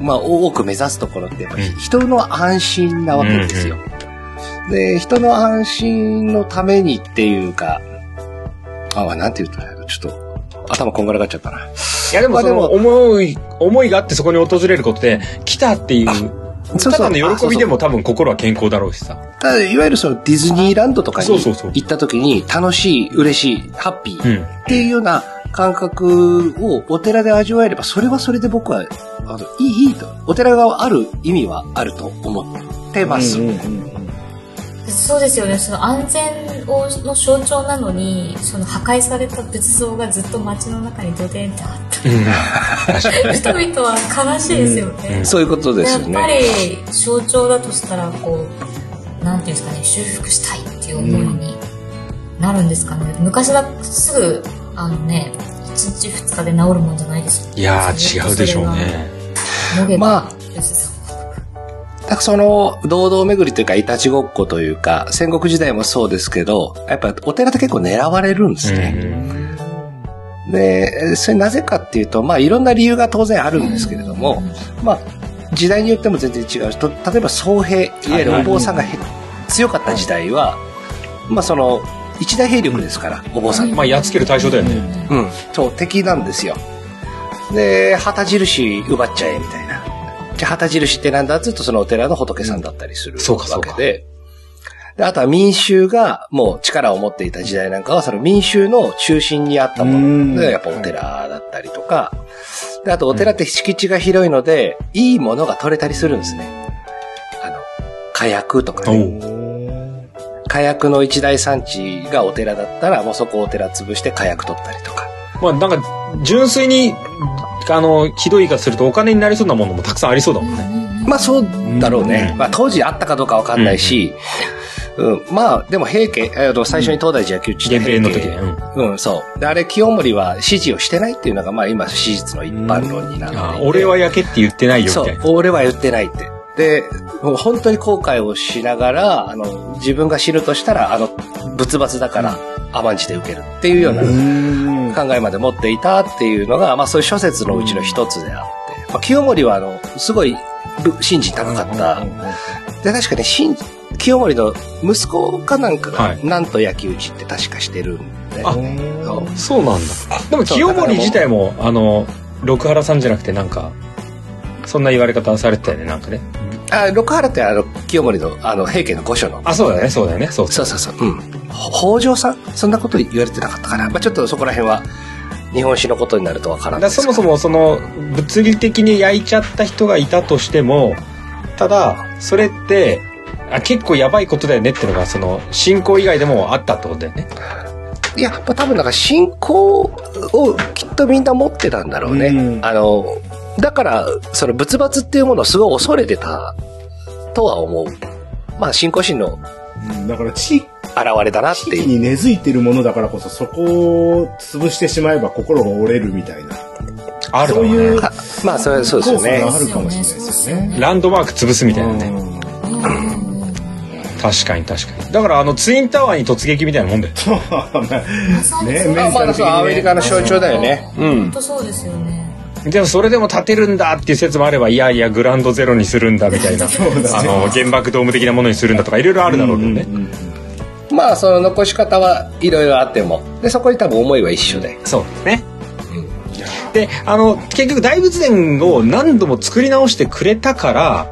う、まあ多く目指すところってやっぱ人の安心なわけですよ。で、人の安心のためにっていうか、あ、なんて言ったらいいのちょっと、頭こんがらがっちゃったな。いやでもそのまあでも思い、思いがあってそこに訪れることで、来たっていうそうただの喜びでも。も多分心は健康だろうしさ。ただいわゆるそのディズニーランドとかに行った時に楽しい、嬉しい、ハッピうーん。っていうような感覚をお寺で味わえれば、それはそれで僕は、あの、いい、いいと。お寺がある意味はあると思ってます。うんうんうんそうですよね。その安全をの象徴なのに、その破壊された仏像がずっと街の中にドデンってあっうん。人々は悲しいですよね。そういうことですよやっぱね。り象徴だとしたら、こう、なんていうんですかね、修復したいっていう思いになるんですかね。昔だ、すぐ、あのね、1日2日で治るもんじゃないですよ。いやー、違うでしょうね。ま吉さんだからその、堂々巡りというか、いたちごっこというか、戦国時代もそうですけど、やっぱお寺って結構狙われるんですね。で、それなぜかっていうと、まあいろんな理由が当然あるんですけれども、まあ時代によっても全然違うし、と例えば僧兵、いわゆるお坊さんがへ強かった時代は、まあその、一大兵力ですから、お坊さん。まあ、やっつける対象だよね。うん、そう、敵なんですよ。で、旗印奪っちゃえ、みたいな。じゃあ、旗印ってなんだっつうと、そのお寺の仏さんだったりするそうかそうかわけで。で、あとは民衆がもう力を持っていた時代なんかは、その民衆の中心にあったもうんので、やっぱお寺だったりとか、で、あとお寺って敷地が広いので、いいものが取れたりするんですね。あの、火薬とかおね。う火薬の一大産地がお寺だったら、もうそこお寺潰して火薬取ったりとか。まあ、なんか、純粋に、あの、ひどい言い方するとお金になりそうなものもたくさんありそうだもんね。まあそうだろうね。うんまあ当時あったかどうかわかんないし、うん、まあでも平家、あの最初に東大寺野球地源平の時ね。うんうん、そう。で、あれ清盛は指示をしてないっていうのがまあ今史実の一般論になっていて。あ俺は焼けって言ってないよ、みそたいうな。、俺は言ってないって。で、もう本当に後悔をしながら、あの、自分が死ぬとしたら、あの、仏罰だから甘んじて受けるっていうようなうん考えまで持っていたっていうのが、まあそういう諸説のうちの一つであって、まあ、清盛はあの、すごいぶ信心高かった。で、確かね、新清盛の息子かなんかが、はいなんと焼き討ちって確かしてるんで。あそうそうなんだ。でも、清盛自体も、あの、六原さんじゃなくて、なんか、そんな言われ方されてたよね、なんかね。あ、六原ってあの、清盛の、あの、平家の御所の。あ、そうだよね、そうだよね、そうそうそうそう。うん。ほ北条さんそんなこと言われてなかったかな。まあちょっとそこら辺は、日本史のことになるとわからないですそもそもその物理的に焼いちゃった人がいたとしてもただそれってあ結構やばいことだよねっていうのがその信仰以外でもあったってことだよねいや、まあ、多分なんか信仰をきっとみんな持ってたんだろうね。うんあの、だから、その仏罰っていうものをすごい恐れてたとは思う。まあ信仰心のうんだから地現れだなっていう。地域に根付いてるものだからこそそこを潰してしまえば心が折れるみたいな。あるそういうあまあそれそうですよね。あるかもしれないですよね。ランドマーク潰すみたいなね確かに確かにだからあのツインタワーに突撃みたいなもんだよまさにねそうまあアメリカの象徴だよね。うん。本当そうですよね。でもそれでも建てるんだっていう説もあればいやいやグランドゼロにするんだみたいな あの原爆ドーム的なものにするんだとかいろいろあるだろうけどね、うんうんうんまあその残し方はいろいろあっても。で、そこに多分思いは一緒で。そうですね。で、あの、結局大仏殿を何度も作り直してくれたから、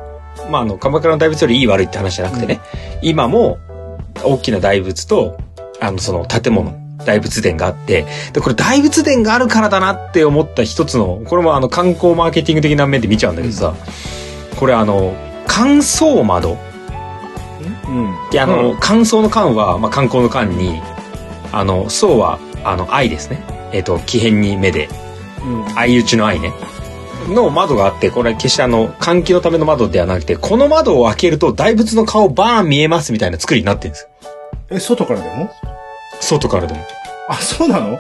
まあ、あの、鎌倉の大仏よりいい悪いって話じゃなくてね、今も大きな大仏と、あの、その建物、大仏殿があって、で、これ大仏殿があるからだなって思った一つの、これもあの、観光マーケティング的な面で見ちゃうんだけどさ、これあの、乾燥窓。うん。で、あの、う乾燥の乾は、まあ、観光の乾に、あの、層は、あの、愛ですね。えっ、と、木片に目で、うん。相打ちの愛ね。の窓があって、これは決してあの、換気のための窓ではなくて、この窓を開けると大仏の顔バーン見えますみたいな作りになってるんですよ。え、外からでも？外からでも。あ、そうなの？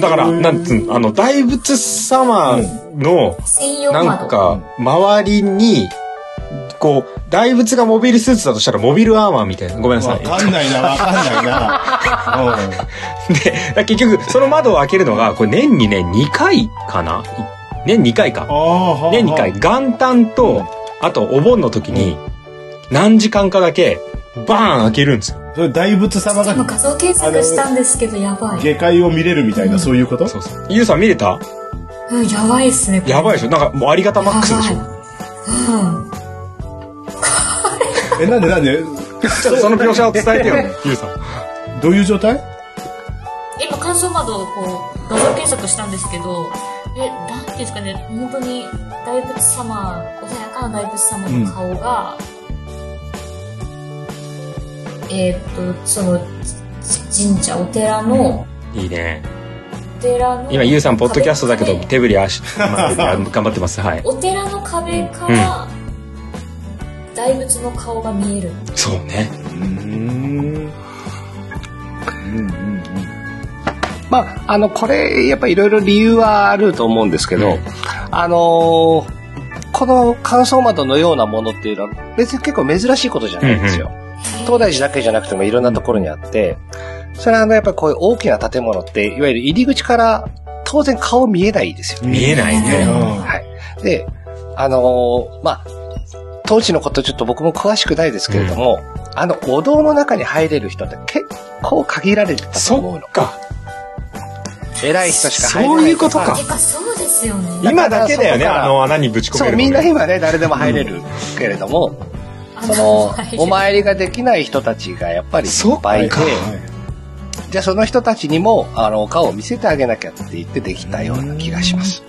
だから、うんなんつうの、あの、大仏様の、な。んか、周りに、こう、大仏がモビルスーツだとしたらモビルアーマーみたいな。ごめんなさわい。かんないな、わかんないな。うんで、結局、その窓を開けるのが、これ年にね、2回かな？年2回か。年2回、元旦と、あとお盆の時に、何時間かだけ、バーン開けるんですよ。それ大仏様が今画像検索したんですけど、やばい。下界を見れるみたいな、そういうこと？そうそう。ゆうさん見れた？うん、やばいっすね。やばいでしょ？なんかもうありがたマックスでしょ？うん。え、なんでなんで？ちょっとその描写を伝えてよ、ゆうさん。どういう状態？今、乾燥窓をこう、画像検索したんですけど、え、なんていうんですかね、本当に大仏様、穏やかな大仏様の顔が、えーっと、その、ち神社、お寺の、いいね。お寺の。今、ゆうさん、ポッドキャストだけど、壁手振り足、頑張ってます。はい。お寺の壁から、大仏の顔が見える。そうね。うーん。うんうんまあ、あの、これ、やっぱいろいろ理由はあると思うんですけど、うんあのーこの乾燥窓のようなものっていうのは別に結構珍しいことじゃないんですよ。東大寺だけじゃなくてもいろんなところにあって、それはあの、やっぱりこういう大きな建物って、いわゆる入り口から当然顔見えないですよね。見えないね。うんはい。で、あのーまあ、当時のことちょっと僕も詳しくないですけれども、あのお堂の中に入れる人って結構限られてたと思うのそっ。か。偉い人しか入れないそういうことかそうですよね。今だけだよね、あの穴にぶち込めるそう、みんな今ね、誰でも入れるけれども、その、お参りができない人たちがやっぱりいっぱいいてじゃあその人たちにも、あの、顔を見せてあげなきゃって言ってできたような気がします。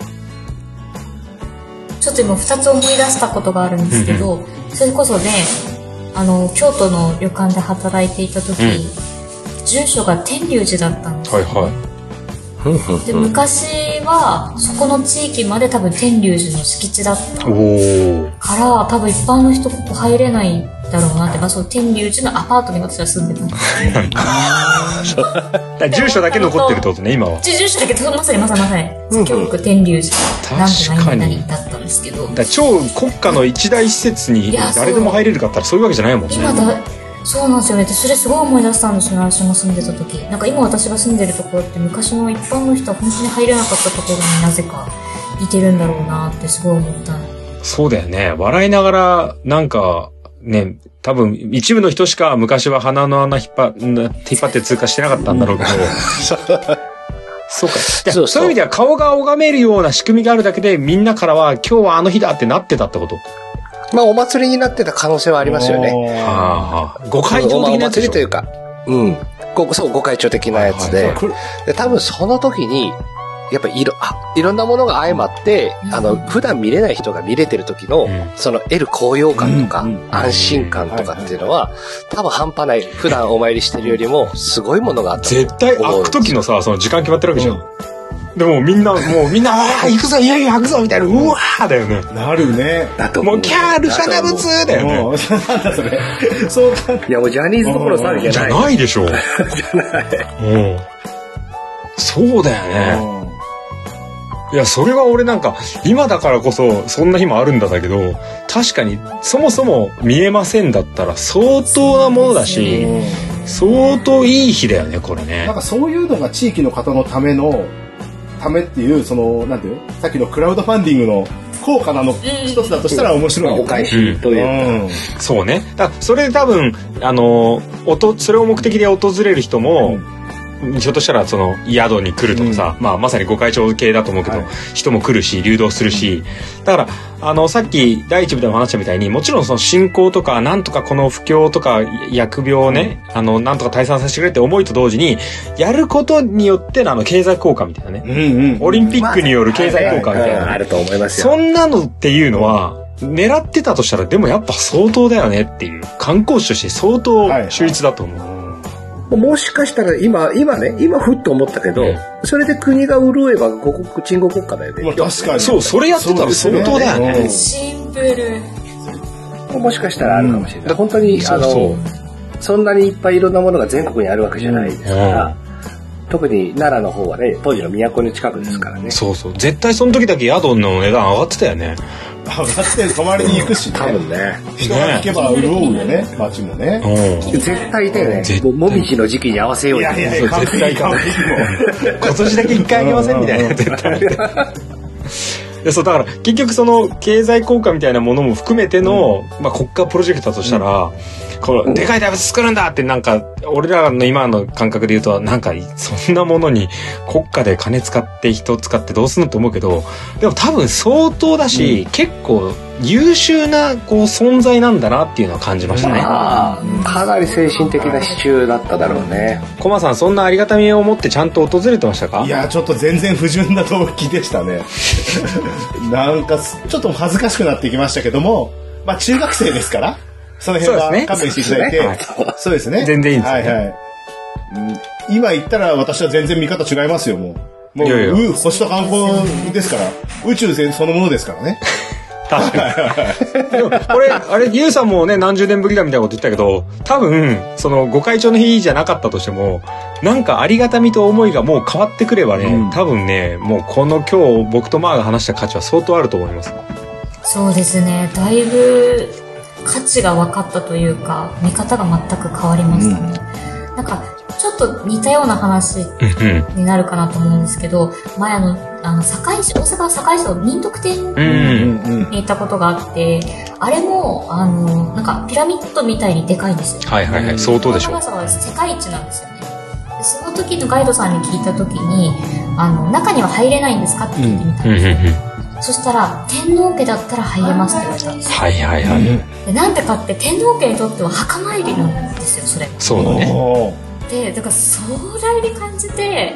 ちょっと今二つ思い出したことがあるんですけど、それこそね、あの、京都の旅館で働いていた時、住所が天龍寺だったんですよ。はいはで、昔は、そこの地域まで多分天龍寺の敷地だった。から、多分一般の人ここ入れないだろうなって、まあ、その天龍寺のアパートに私は住んでたんで 住所だけ残ってるってことね、今は。住所だけど、まさにまさにまさに、京都天龍寺、なんと何々だったんですけど、超国家の一大施設に誰でも入れるかって言ったらそういうわけじゃないもんね。今だ、そうなんですよね。でそれすごい思い出したんですよね、私も住んでた時。なんか今私が住んでるところって昔の一般の人は本当に入れなかったところになぜかいてるんだろうなってすごい思った。そうだよね。笑いながら、なんか、ね、多分、一部の人しか昔は鼻の穴引っ張、ん引っ張って通過してなかったんだろうけど。そうか。そうそういう意味では顔が拝めるような仕組みがあるだけで、みんなからは今日はあの日だってなってたってこと？まあ、お祭りになってた可能性はありますよね。ね。ああ。ご会長的なやつでしょ？祭りというか、うん。ごそう、ご会長的なやつで、これで多分その時に、やっぱりいろ、あ、いろんなものが相まって、あの、普段見れない人が見れてる時の、うんその得る高揚感とか、うんうん安心感とかっていうのは、多分半端ない。普段お参りしてるよりも、すごいものがあったと思う。絶対開く時のさ、その時間決まってるわけじゃん。でもみんな、もうみんな、ああ、行くぞ、いやいや、開くぞ、みたいな、うわーだよね。なるね。だと思もう、キャールシャナブツだよね。もう、なんだそれ。そうか。いや、もうジャニーズどころ騒ぎじゃじゃない。ないでしょう。うん。そうだよね。いや、それは俺なんか、今だからこそ、そんな日もあるんだだけど、確かに、そもそも見えませんだったら、相当なものだし、相当いい日だよね、これねなん。かそういうのが地域の方のための、ためっていう、その、なんていうのさっきのクラウドファンディングの効果なの一つだとしたら面白いよね。お返しというか。うんそうね。だそれで多分、あの、おと、それを目的で訪れる人も、ひょっとしたらその宿に来るとかさ、まあまさにご会長系だと思うけど、はい。人も来るし、流動するし、だから、あの、さっき第一部でも話したみたいに、もちろんその信仰とか、なんとかこの不況とか、疫病をね、あの、なんとか退散させてくれって思いと同時に、やることによってのあの経済効果みたいなね、うんうん。オリンピックによる経済効果みたいな。ねあると思いますよ。そんなのっていうのは、狙ってたとしたら、でもやっぱ相当だよねっていう、観光地として相当秀逸だと思う。もしかしたら今、今ね、今ふっと思ったけど、うんそれで国が潤えば五国、鎮国国家だよね。まあ確かに。そう、それやってたら相当だよね。うんシンプル。もしかしたらあるかもしれない。本当に、あそうそうの、そんなにいっぱいいろんなものが全国にあるわけじゃないですから、特に奈良の方はね、当時の都の近くですからね。そうそう。絶対その時だけ宿の値段上がってたよね。上がって泊まりに行くしね。多分ね。人が行けば潤うよね、街もね。うん。絶対いたよねもみじの時期に合わせようよいやいや絶対完璧も今年だけ一回あげませんみたいな。絶対。でそうだから結局その経済効果みたいなものも含めての、まあ、国家プロジェクトだとしたら、このでかい大仏作るんだ！ってなんか俺らの今の感覚で言うとなんか そんなものに国家で金使って人使ってどうすんのって思うけどでも多分相当だし、結構優秀なこう存在なんだなっていうのは感じましたね。ああ、かなり精神的な支柱だっただろうね。コマさんそんなありがたみを持ってちゃんと訪れてましたか？いやちょっと全然不純な動機でしたね。なんかすちょっと恥ずかしくなってきましたけどもまあ中学生ですからその辺はそうですね。勘弁していただいて。そうですね。全然いいんですよはいはい、うん今言ったら私は全然見方違いますよもう。もういやいや。う星と観光ですから。宇宙全そのものですからね確かに。でもこれ、あれ、ゆうさんもね、何十年ぶりだみたいなこと言ったけど、多分、その、ご会長の日じゃなかったとしても、なんかありがたみと思いがもう変わってくればね、うん多分ね、もうこの今日、僕とマーが話した価値は相当あると思います。そうですね。だいぶ価値が分かったというか、見方が全く変わりましたね。なんか、ちょっと似たような話うんになるかなと思うんですけど、前あの、あの、堺市、大阪堺市の仁徳店に行ったことがあって、あれも、あの、なんかピラミッドみたいにでかいんですよ。はいはいはい、相当でしょ長。さは世界一なんですよね。でその時のガイドさんに聞いた時に、あの、中には入れないんですかって聞いてみたんですよ。うん。そしたら、天皇家だったら入れますって言われたんですよ。はいはいはい。でなんでかって天皇家にとっては墓参りなんですよ、それ。そうだね。で、だから壮大に感じて、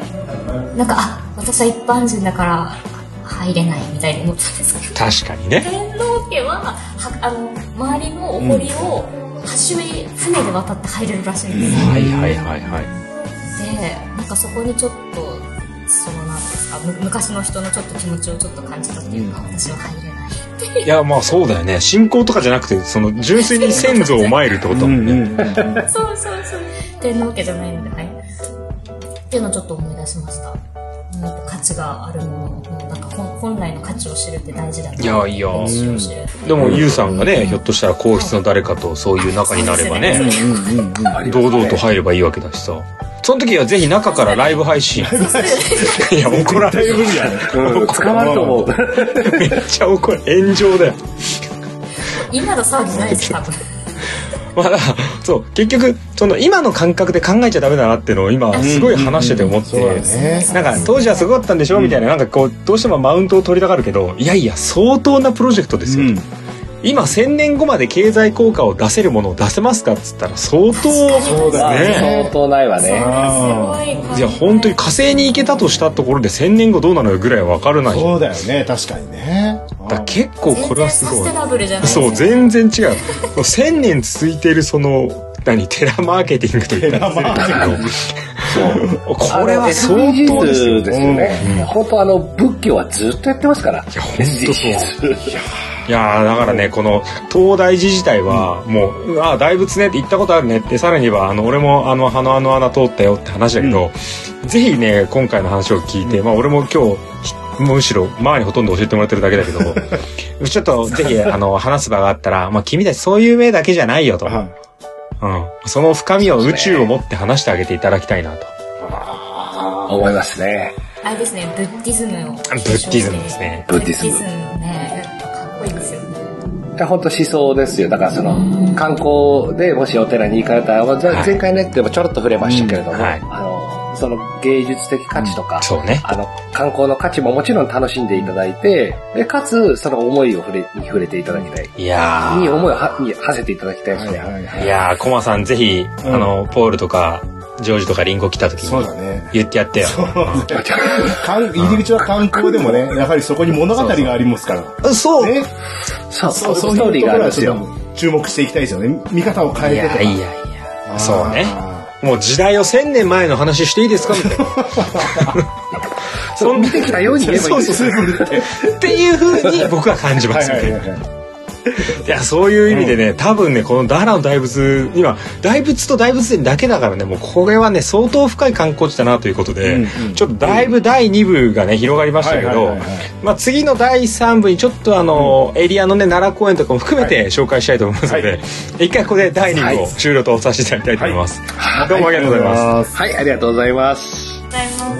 なんか、あ、私は一般人だから入れないみたいに思ったんですけど。確かにね。天皇家ははあの周りのお堀を橋に船で渡って入れるらしいんですよ、はいはいはいはい。でなんかそこにちょっとそのなんですかむ昔の人のちょっと気持ちをちょっと感じたっていうか、私は入れないいや、まあそうだよね。信仰とかじゃなくて、その、純粋に先祖を参るってことだもんね。そうそうそう。天皇家じゃないのではいっていうのをちょっと思い出しました。なんか価値があるもののなんか本本来の価値を知るって大事だないやいや。知るでも、ゆうさんがね、ひょっとしたら皇室の誰かとそういう仲になればね。堂々と入ればいいわけだしさ。その時はぜひ中からライブ配信。いや、怒られる。無理やねうん、捕まると思う。めっちゃ怒る。炎上だよ。今の騒ぎないです多分まあ、だからそう、結局、その今の感覚で考えちゃダメだなっていうのを今、すごい話してて思って、そうだねなんか当時はすごかったんでしょ？みたいな、なんかこう、どうしてもマウントを取りたがるけど、いやいや、相当なプロジェクトですよ。うん今、1000年後まで経済効果を出せるものを出せますかっつったら、相当、そうだまあね。相当ないわね。すごいいや、本当に火星に行けたとしたところで1000年後どうなのよぐらいは分からない。そうだよね。確かにね。だ結構これはすごい。そう、ね全然違う。1000年続いてるその、何、テラマーケティングと言ったら失礼だけど、これは相当ですよ。SDGs ですよね。本当あの、仏教はずっとやってますから。いやほんとそういやーだからね、この東大寺自体は、もう、ああ、大仏ねって行ったことあるねって、さらには、あの、俺もあの、鼻の穴通ったよって話だけど、ぜひね、今回の話を聞いて、まあ俺も今日、ひむしろ、周りにほとんど教えてもらってるだけだけど、ちょっとぜひ、あの、話す場があったら、まあ君たちそういう目だけじゃないよと。はうん。その深みを宇宙を持って話してあげていただきたいなと。思いますね。あれですねブッディズムをブッディズムですね。ブッディズム本当思想ですよ。だからその、観光でもしお寺に行かれたら、まあ前回ねってもちょろっと触れましたけれども、うんはいあの、その芸術的価値とか、そうね。あの、観光の価値ももちろん楽しんでいただいて、で、かつ、その思いを触れ、に触れていただきたい。いやにー。思いをは、に馳せていただきたいですね。はいはいはいいやー、コマさんぜひ、うんあの、ポールとか、ジョージとかリンゴ来た時にそうだね言ってやってよ。観入り口は観光でもねやはりそこに物語がありますからそうねそう、そうそういうストーリーがあるんですよ。そういうところはちょっと注目していきたいですよね見方を変いえてとかやいやいや。そうね。もう時代を1000年前の話していいですか？みたいな。そう、見てきたように言えばいいんですよ。っていう風に僕は感じますね。はいはいはいはいいや、そういう意味でね、多分ね、このダーラの大仏、今、大仏と大仏殿だけだからね、もうこれはね、相当深い観光地だなということで、うんうんちょっとだいぶ第2部がね、広がりましたけど次の第3部にちょっとあの、エリアのね、奈良公園とかも含めて紹介したいと思いますので、は一回ここで第2部を終了とさせていただきたいと思います。どうもありがとうございます。すはい、ありがとうございます。ございます